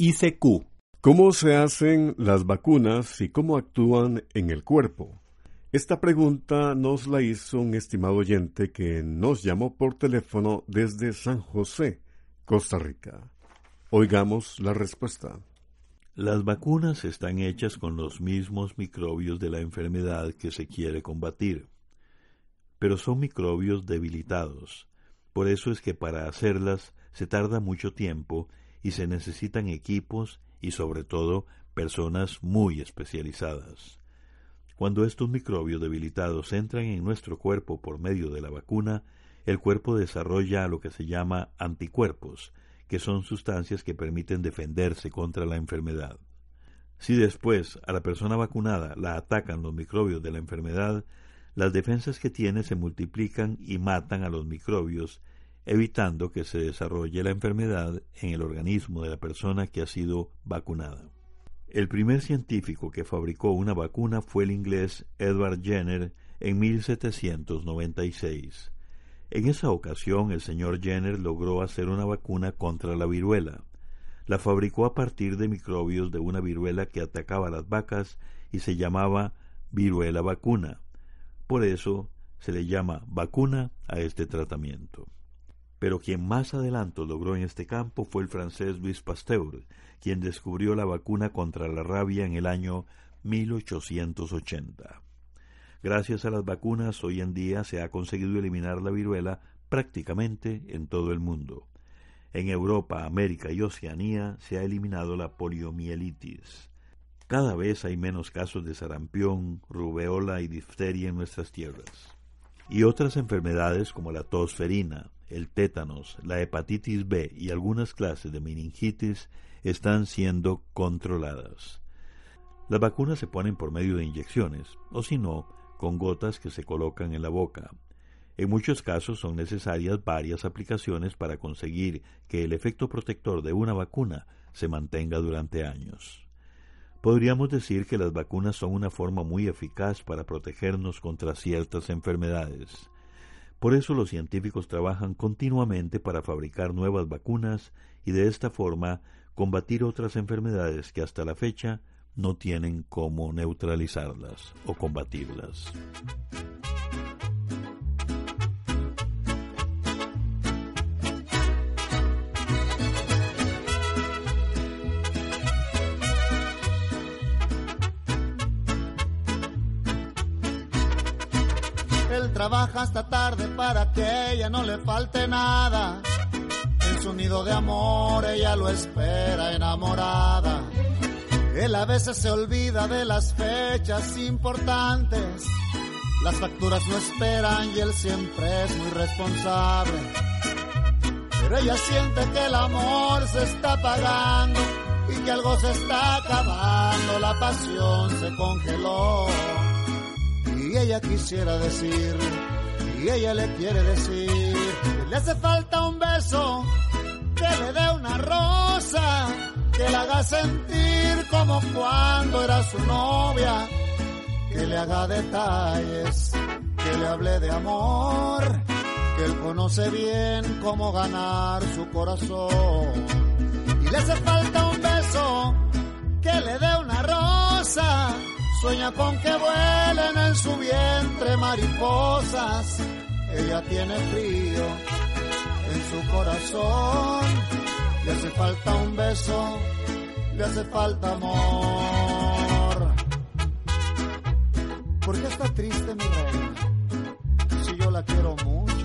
ICQ. ¿Cómo se hacen las vacunas y cómo actúan en el cuerpo? Esta pregunta nos la hizo un estimado oyente que nos llamó por teléfono desde San José, Costa Rica. Oigamos la respuesta. Las vacunas están hechas con los mismos microbios de la enfermedad que se quiere combatir, pero son microbios debilitados. Por eso es que para hacerlas se tarda mucho tiempo y se necesitan equipos y sobre todo personas muy especializadas. Cuando estos microbios debilitados entran en nuestro cuerpo por medio de la vacuna, el cuerpo desarrolla lo que se llama anticuerpos, que son sustancias que permiten defenderse contra la enfermedad. Si después a la persona vacunada la atacan los microbios de la enfermedad, las defensas que tiene se multiplican y matan a los microbios, evitando que se desarrolle la enfermedad en el organismo de la persona que ha sido vacunada. El primer científico que fabricó una vacuna fue el inglés Edward Jenner en 1796. En esa ocasión el señor Jenner logró hacer una vacuna contra la viruela. La fabricó a partir de microbios de una viruela que atacaba las vacas y se llamaba viruela vacuna. Por eso se le llama vacuna a este tratamiento. Pero quien más adelanto logró en este campo fue el francés Louis Pasteur, quien descubrió la vacuna contra la rabia en el año 1880. Gracias a las vacunas, hoy en día se ha conseguido eliminar la viruela prácticamente en todo el mundo. En Europa, América y Oceanía se ha eliminado la poliomielitis. Cada vez hay menos casos de sarampión, rubeola y difteria en nuestras tierras. Y otras enfermedades como la tosferina, el tétanos, la hepatitis B y algunas clases de meningitis están siendo controladas. Las vacunas se ponen por medio de inyecciones, o si no, con gotas que se colocan en la boca. En muchos casos son necesarias varias aplicaciones para conseguir que el efecto protector de una vacuna se mantenga durante años. Podríamos decir que las vacunas son una forma muy eficaz para protegernos contra ciertas enfermedades. Por eso los científicos trabajan continuamente para fabricar nuevas vacunas y de esta forma combatir otras enfermedades que hasta la fecha no tienen cómo neutralizarlas o combatirlas. Trabaja hasta tarde para que ella no le falte nada. En su nido de amor ella lo espera enamorada. Él a veces se olvida de las fechas importantes. Las facturas no esperan y él siempre es muy responsable. Pero ella siente que el amor se está apagando y que algo se está acabando. La pasión se congeló. Y ella quisiera decir, y ella le quiere decir, que le hace falta un beso, que le dé una rosa, que la haga sentir como cuando era su novia, que le haga detalles, que le hable de amor, que él conoce bien cómo ganar su corazón. Y le hace falta un beso, que le dé una rosa, sueña con que vuelen en su vientre mariposas, ella tiene frío en su corazón falta un beso, le hace falta amor. ¿Por qué está triste mi reina? Si yo la quiero mucho.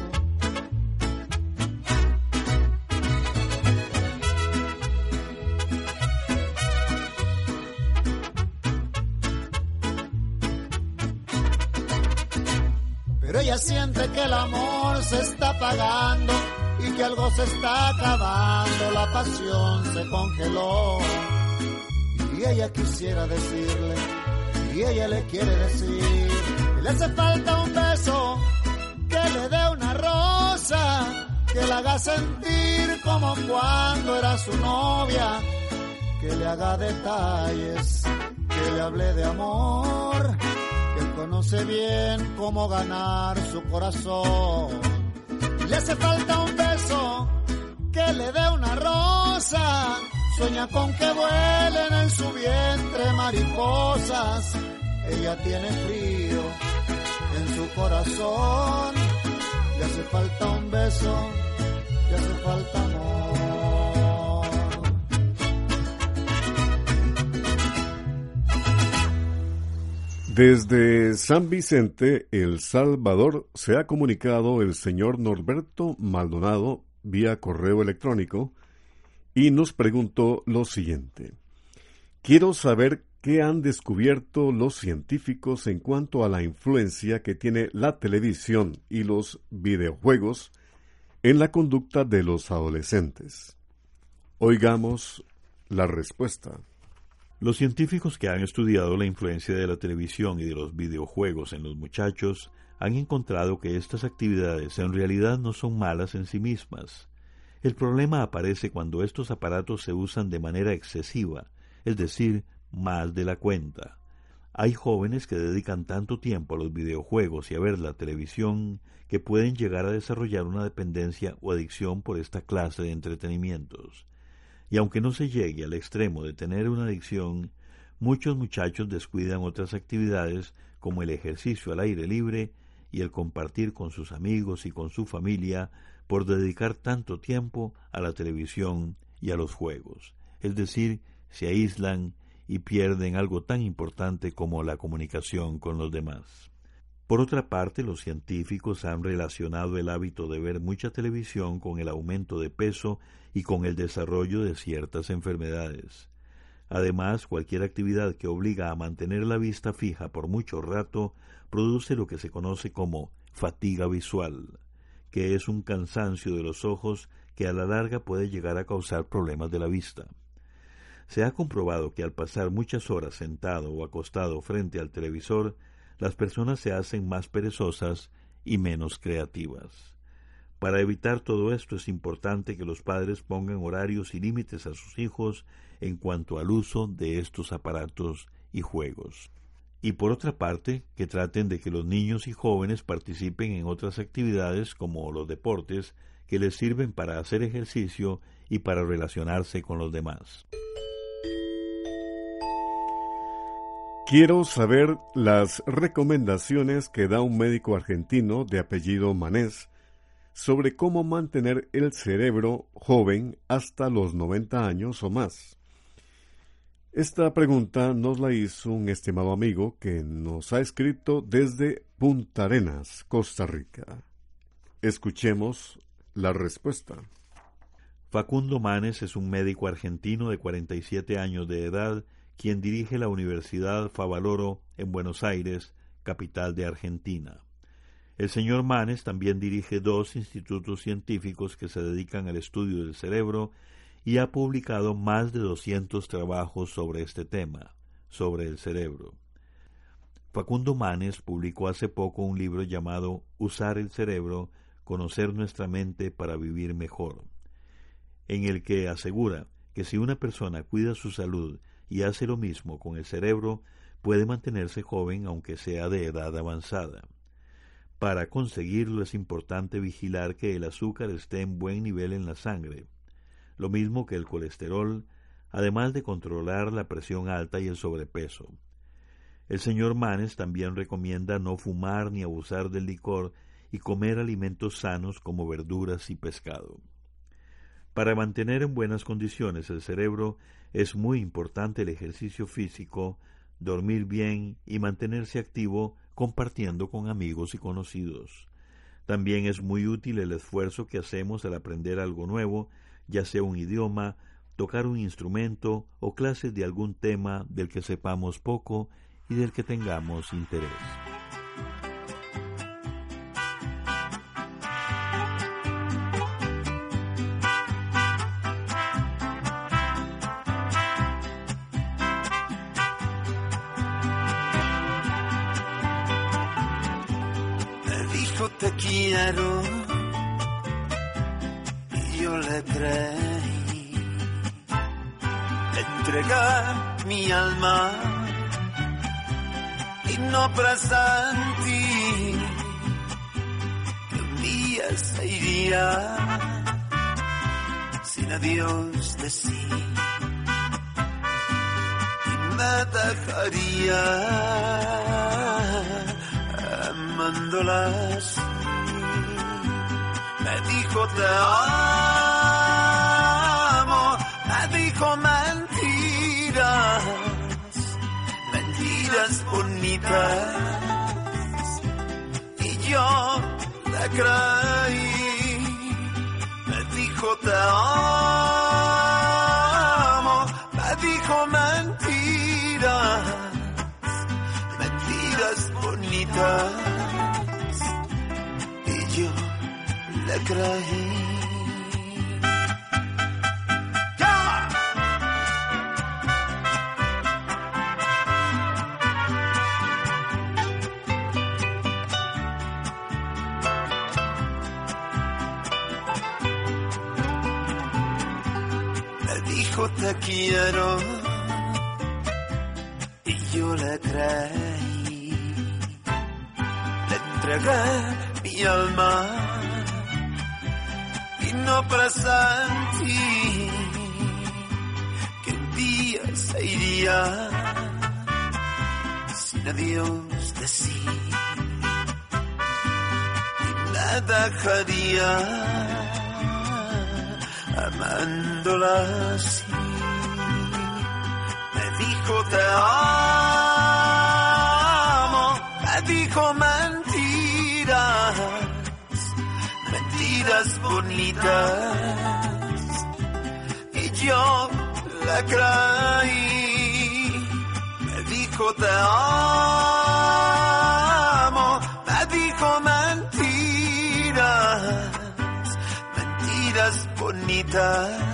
Ella siente que el amor se está apagando y que algo se está acabando, la pasión se congeló. Y ella quisiera decirle, y ella le quiere decir, le hace falta un beso, que le dé una rosa, que la haga sentir como cuando era su novia, que le haga detalles, que le hable de amor, conoce bien cómo ganar su corazón le hace falta un beso, que le dé una rosa. Sueña con que vuelen en su vientre mariposas. Ella tiene frío en su corazón. Le hace falta un beso, le hace falta amor. Desde San Vicente, El Salvador, se ha comunicado el señor Norberto Maldonado vía correo electrónico y nos preguntó lo siguiente. Quiero saber qué han descubierto los científicos en cuanto a la influencia que tiene la televisión y los videojuegos en la conducta de los adolescentes. Oigamos la respuesta. Los científicos que han estudiado la influencia de la televisión y de los videojuegos en los muchachos han encontrado que estas actividades en realidad no son malas en sí mismas. El problema aparece cuando estos aparatos se usan de manera excesiva, es decir, más de la cuenta. Hay jóvenes que dedican tanto tiempo a los videojuegos y a ver la televisión que pueden llegar a desarrollar una dependencia o adicción por esta clase de entretenimientos. Y aunque no se llegue al extremo de tener una adicción, muchos muchachos descuidan otras actividades como el ejercicio al aire libre y el compartir con sus amigos y con su familia por dedicar tanto tiempo a la televisión y a los juegos. Es decir, se aíslan y pierden algo tan importante como la comunicación con los demás. Por otra parte, los científicos han relacionado el hábito de ver mucha televisión con el aumento de peso y con el desarrollo de ciertas enfermedades. Además, cualquier actividad que obliga a mantener la vista fija por mucho rato produce lo que se conoce como fatiga visual, que es un cansancio de los ojos que a la larga puede llegar a causar problemas de la vista. Se ha comprobado que al pasar muchas horas sentado o acostado frente al televisor, las personas se hacen más perezosas y menos creativas. Para evitar todo esto es importante que los padres pongan horarios y límites a sus hijos en cuanto al uso de estos aparatos y juegos. Y por otra parte, que traten de que los niños y jóvenes participen en otras actividades como los deportes que les sirven para hacer ejercicio y para relacionarse con los demás. Quiero saber las recomendaciones que da un médico argentino de apellido Manés sobre cómo mantener el cerebro joven hasta los 90 años o más. Esta pregunta nos la hizo un estimado amigo que nos ha escrito desde Punta Arenas, Costa Rica. Escuchemos la respuesta. Facundo Manes es un médico argentino de 47 años de edad quien dirige la Universidad Favaloro en Buenos Aires, capital de Argentina. El señor Manes también dirige dos institutos científicos que se dedican al estudio del cerebro y ha publicado más de 200 trabajos sobre este tema, sobre el cerebro. Facundo Manes publicó hace poco un libro llamado Usar el cerebro, conocer nuestra mente para vivir mejor, en el que asegura que si una persona cuida su salud y hace lo mismo con el cerebro, puede mantenerse joven aunque sea de edad avanzada. Para conseguirlo es importante vigilar que el azúcar esté en buen nivel en la sangre, lo mismo que el colesterol, además de controlar la presión alta y el sobrepeso. El señor Manes también recomienda no fumar ni abusar del licor y comer alimentos sanos como verduras y pescado. Para mantener en buenas condiciones el cerebro es muy importante el ejercicio físico, dormir bien y mantenerse activo compartiendo con amigos y conocidos. También es muy útil el esfuerzo que hacemos al aprender algo nuevo, ya sea un idioma, tocar un instrumento o clases de algún tema del que sepamos poco y del que tengamos interés. Te quiero y yo le creí. Entregar mi alma y no presentí que un día se iría sin adiós de sí. Y me dejaría amándolas me dijo te amo, me dijo mentiras, mentiras bonitas, y yo le creí, me dijo te amo, me dijo mentiras, mentiras bonitas. Me dijo te quiero y yo le creí. Le entregué mi alma no presentí que un día se iría sin adiós de sí y la dejaría amándola así. Me dijo te amo, bonitas. Y yo la creí. Me dijo te amo, me dijo mentiras, mentiras bonitas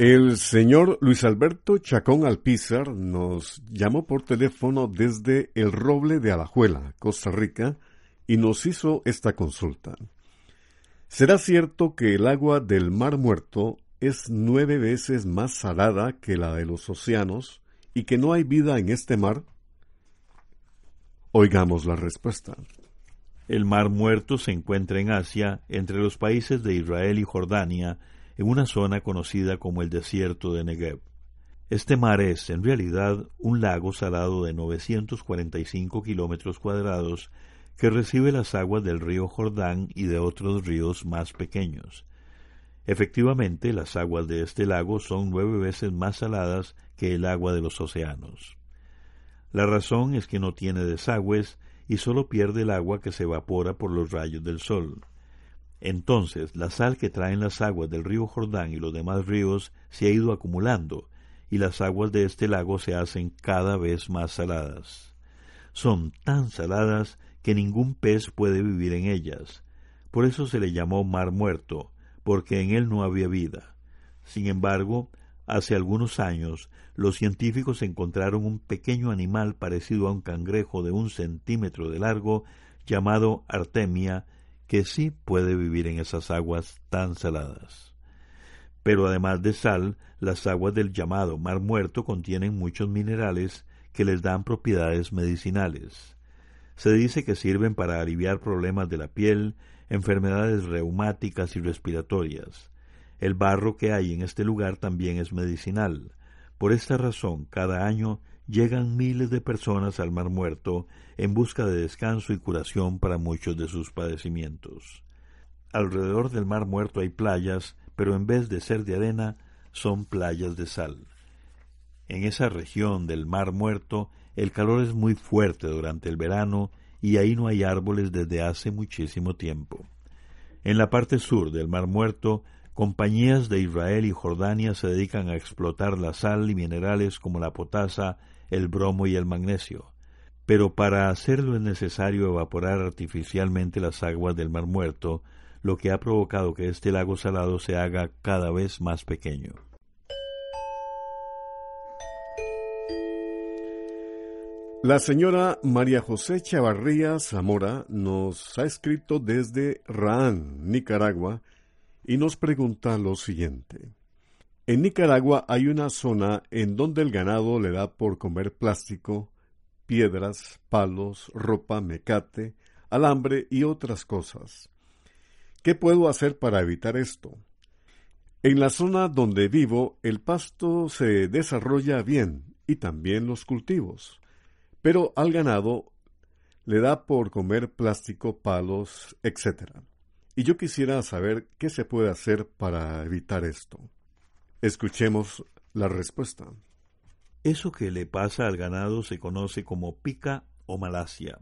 El señor Luis Alberto Chacón Alpizar nos llamó por teléfono desde El Roble de Alajuela, Costa Rica, y nos hizo esta consulta. ¿Será cierto que el agua del Mar Muerto es nueve veces más salada que la de los océanos y que no hay vida en este mar? Oigamos la respuesta. El Mar Muerto se encuentra en Asia, entre los países de Israel y Jordania, en una zona conocida como el desierto de Negev. Este mar es, en realidad, un lago salado de 945 kilómetros cuadrados que recibe las aguas del río Jordán y de otros ríos más pequeños. Efectivamente, las aguas de este lago son nueve veces más saladas que el agua de los océanos. La razón es que no tiene desagües y solo pierde el agua que se evapora por los rayos del sol. Entonces la sal que traen las aguas del río Jordán y los demás ríos se ha ido acumulando, y las aguas de este lago se hacen cada vez más saladas. Son tan saladas que ningún pez puede vivir en ellas. Por eso se le llamó mar muerto, porque en él no había vida. Sin embargo, hace algunos años, los científicos encontraron un pequeño animal parecido a un cangrejo de un centímetro de largo, llamado Artemia, que sí puede vivir en esas aguas tan saladas. Pero además de sal, las aguas del llamado Mar Muerto contienen muchos minerales que les dan propiedades medicinales. Se dice que sirven para aliviar problemas de la piel, enfermedades reumáticas y respiratorias. El barro que hay en este lugar también es medicinal. Por esta razón, cada año llegan miles de personas al Mar Muerto en busca de descanso y curación para muchos de sus padecimientos. Alrededor del Mar Muerto hay playas, pero en vez de ser de arena, son playas de sal. En esa región del Mar Muerto el calor es muy fuerte durante el verano y ahí no hay árboles desde hace muchísimo tiempo. En la parte sur del Mar Muerto, compañías de Israel y Jordania se dedican a explotar la sal y minerales como la potasa, el bromo y el magnesio. Pero para hacerlo es necesario evaporar artificialmente las aguas del Mar Muerto, lo que ha provocado que este lago salado se haga cada vez más pequeño. La señora María José Chavarría Zamora nos ha escrito desde Raán, Nicaragua, y nos pregunta lo siguiente. En Nicaragua hay una zona en donde el ganado le da por comer plástico, piedras, palos, ropa, mecate, alambre y otras cosas. ¿Qué puedo hacer para evitar esto? En la zona donde vivo el pasto se desarrolla bien y también los cultivos. Pero al ganado le da por comer plástico, palos, etc. Y yo quisiera saber qué se puede hacer para evitar esto. Escuchemos la respuesta. Eso que le pasa al ganado se conoce como pica o malasia.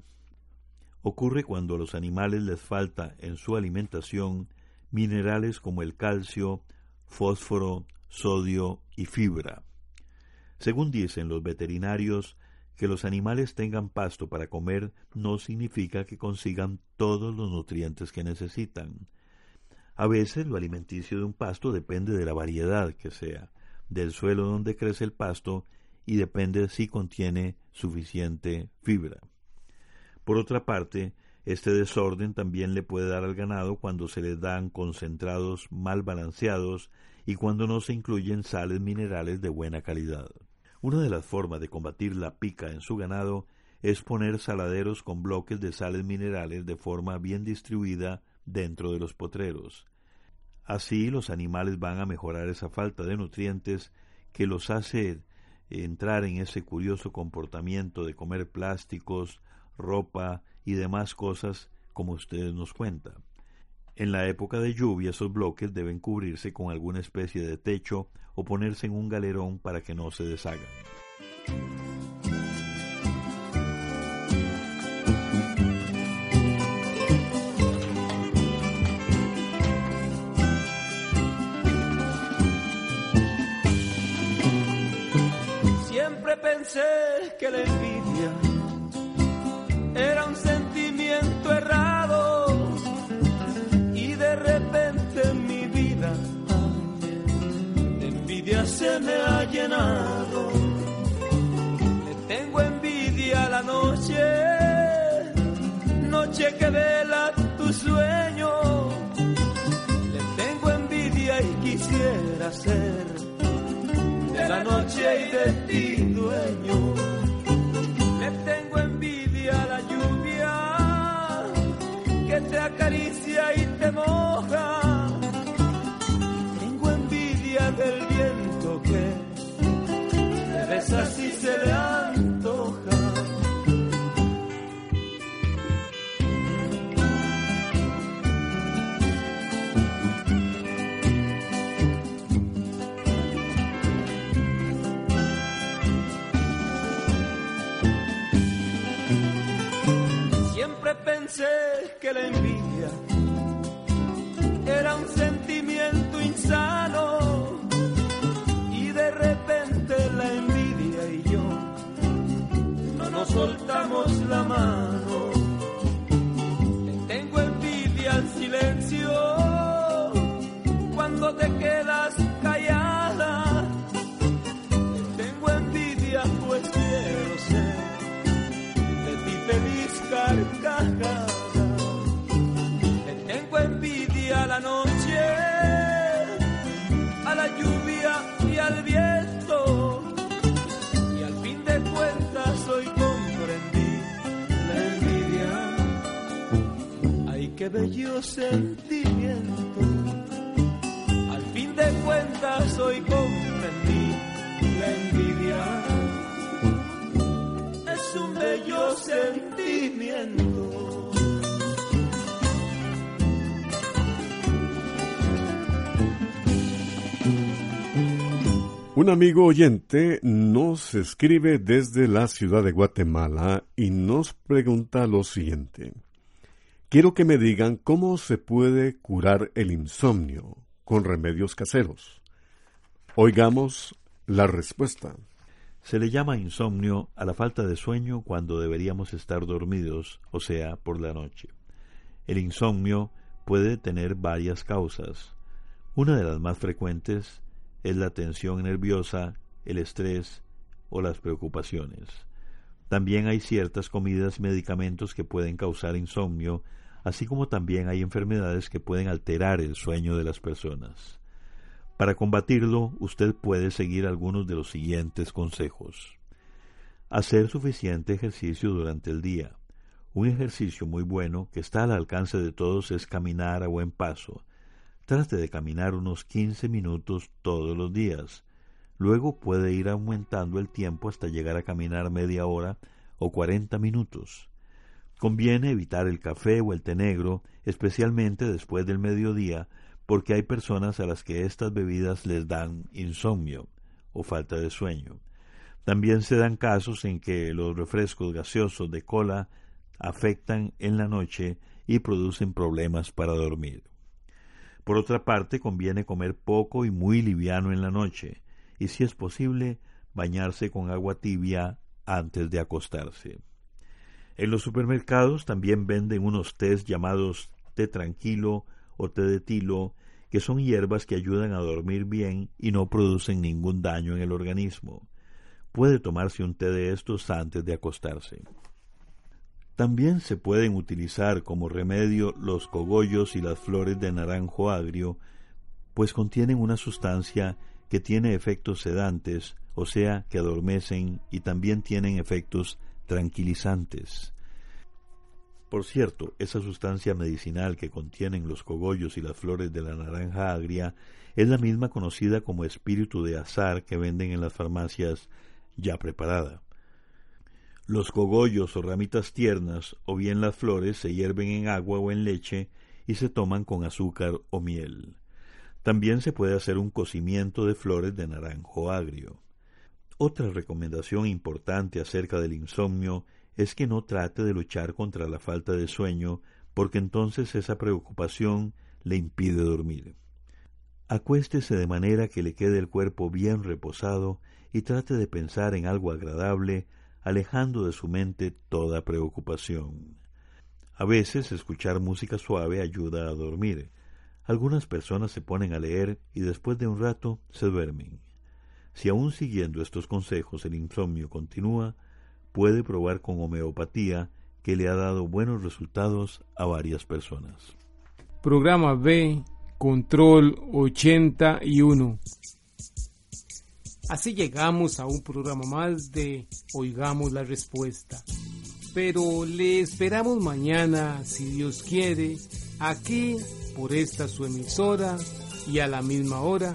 Ocurre cuando a los animales les falta en su alimentación minerales como el calcio, fósforo, sodio y fibra. Según dicen los veterinarios, que los animales tengan pasto para comer no significa que consigan todos los nutrientes que necesitan. A veces lo alimenticio de un pasto depende de la variedad que sea, del suelo donde crece el pasto y depende si contiene suficiente fibra. Por otra parte, este desorden también le puede dar al ganado cuando se le dan concentrados mal balanceados y cuando no se incluyen sales minerales de buena calidad. Una de las formas de combatir la pica en su ganado es poner saladeros con bloques de sales minerales de forma bien distribuida dentro de los potreros. Así los animales van a mejorar esa falta de nutrientes que los hace entrar en ese curioso comportamiento de comer plásticos, ropa y demás cosas como ustedes nos cuentan. En la época de lluvia esos bloques deben cubrirse con alguna especie de techo o ponerse en un galerón para que no se deshagan. Pensé que la envidia era un sentimiento errado y de repente mi vida de envidia se me ha llenado. Le tengo envidia a la noche, noche que vela tu sueño. Le tengo envidia y quisiera ser la noche y de ti dueño. Le tengo envidia a la lluvia que te acaricia y bello sentimiento. Al fin de cuentas hoy comprendí la envidia. Es un bello sentimiento. Un amigo oyente nos escribe desde la ciudad de Guatemala y nos pregunta lo siguiente. Quiero que me digan cómo se puede curar el insomnio con remedios caseros. Oigamos la respuesta. Se le llama insomnio a la falta de sueño cuando deberíamos estar dormidos, o sea, por la noche. El insomnio puede tener varias causas. Una de las más frecuentes es la tensión nerviosa, el estrés o las preocupaciones. También hay ciertas comidas y medicamentos que pueden causar insomnio, así como también hay enfermedades que pueden alterar el sueño de las personas. Para combatirlo, usted puede seguir algunos de los siguientes consejos. Hacer suficiente ejercicio durante el día. Un ejercicio muy bueno que está al alcance de todos es caminar a buen paso, Trate de caminar unos 15 minutos todos los días. Luego puede ir aumentando el tiempo hasta llegar a caminar media hora o 40 minutos. Conviene evitar el café o el té negro, especialmente después del mediodía, porque hay personas a las que estas bebidas les dan insomnio o falta de sueño. También se dan casos en que los refrescos gaseosos de cola afectan en la noche y producen problemas para dormir. Por otra parte, conviene comer poco y muy liviano en la noche, y si es posible, bañarse con agua tibia antes de acostarse. En los supermercados también venden unos tés llamados té tranquilo o té de tilo, que son hierbas que ayudan a dormir bien y no producen ningún daño en el organismo. Puede tomarse un té de estos antes de acostarse. También se pueden utilizar como remedio los cogollos y las flores de naranjo agrio, pues contienen una sustancia que tiene efectos sedantes, o sea, que adormecen y también tienen efectos tranquilizantes. Por cierto, esa sustancia medicinal que contienen los cogollos y las flores de la naranja agria es la misma conocida como espíritu de azar que venden en las farmacias ya preparada. Los cogollos o ramitas tiernas o bien las flores se hierven en agua o en leche y se toman con azúcar o miel. También se puede hacer un cocimiento de flores de naranjo agrio. Otra recomendación importante acerca del insomnio es que no trate de luchar contra la falta de sueño, porque entonces esa preocupación le impide dormir. Acuéstese de manera que le quede el cuerpo bien reposado y trate de pensar en algo agradable alejando de su mente toda preocupación. A veces escuchar música suave ayuda a dormir. Algunas personas se ponen a leer y después de un rato se duermen. Si aún siguiendo estos consejos el insomnio continúa, puede probar con homeopatía que le ha dado buenos resultados a varias personas. Programa B, Control 81. Así llegamos a un programa más de Oigamos la Respuesta. Pero le esperamos mañana, si Dios quiere, aquí por esta su emisora y a la misma hora.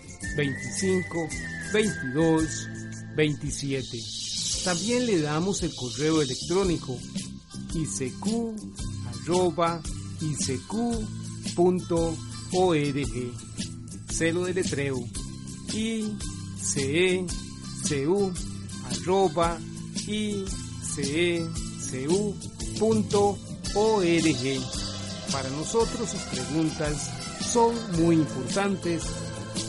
25 22 27. También le damos el correo electrónico arroba Celo de letreo icecu.org. Para nosotros sus preguntas son muy importantes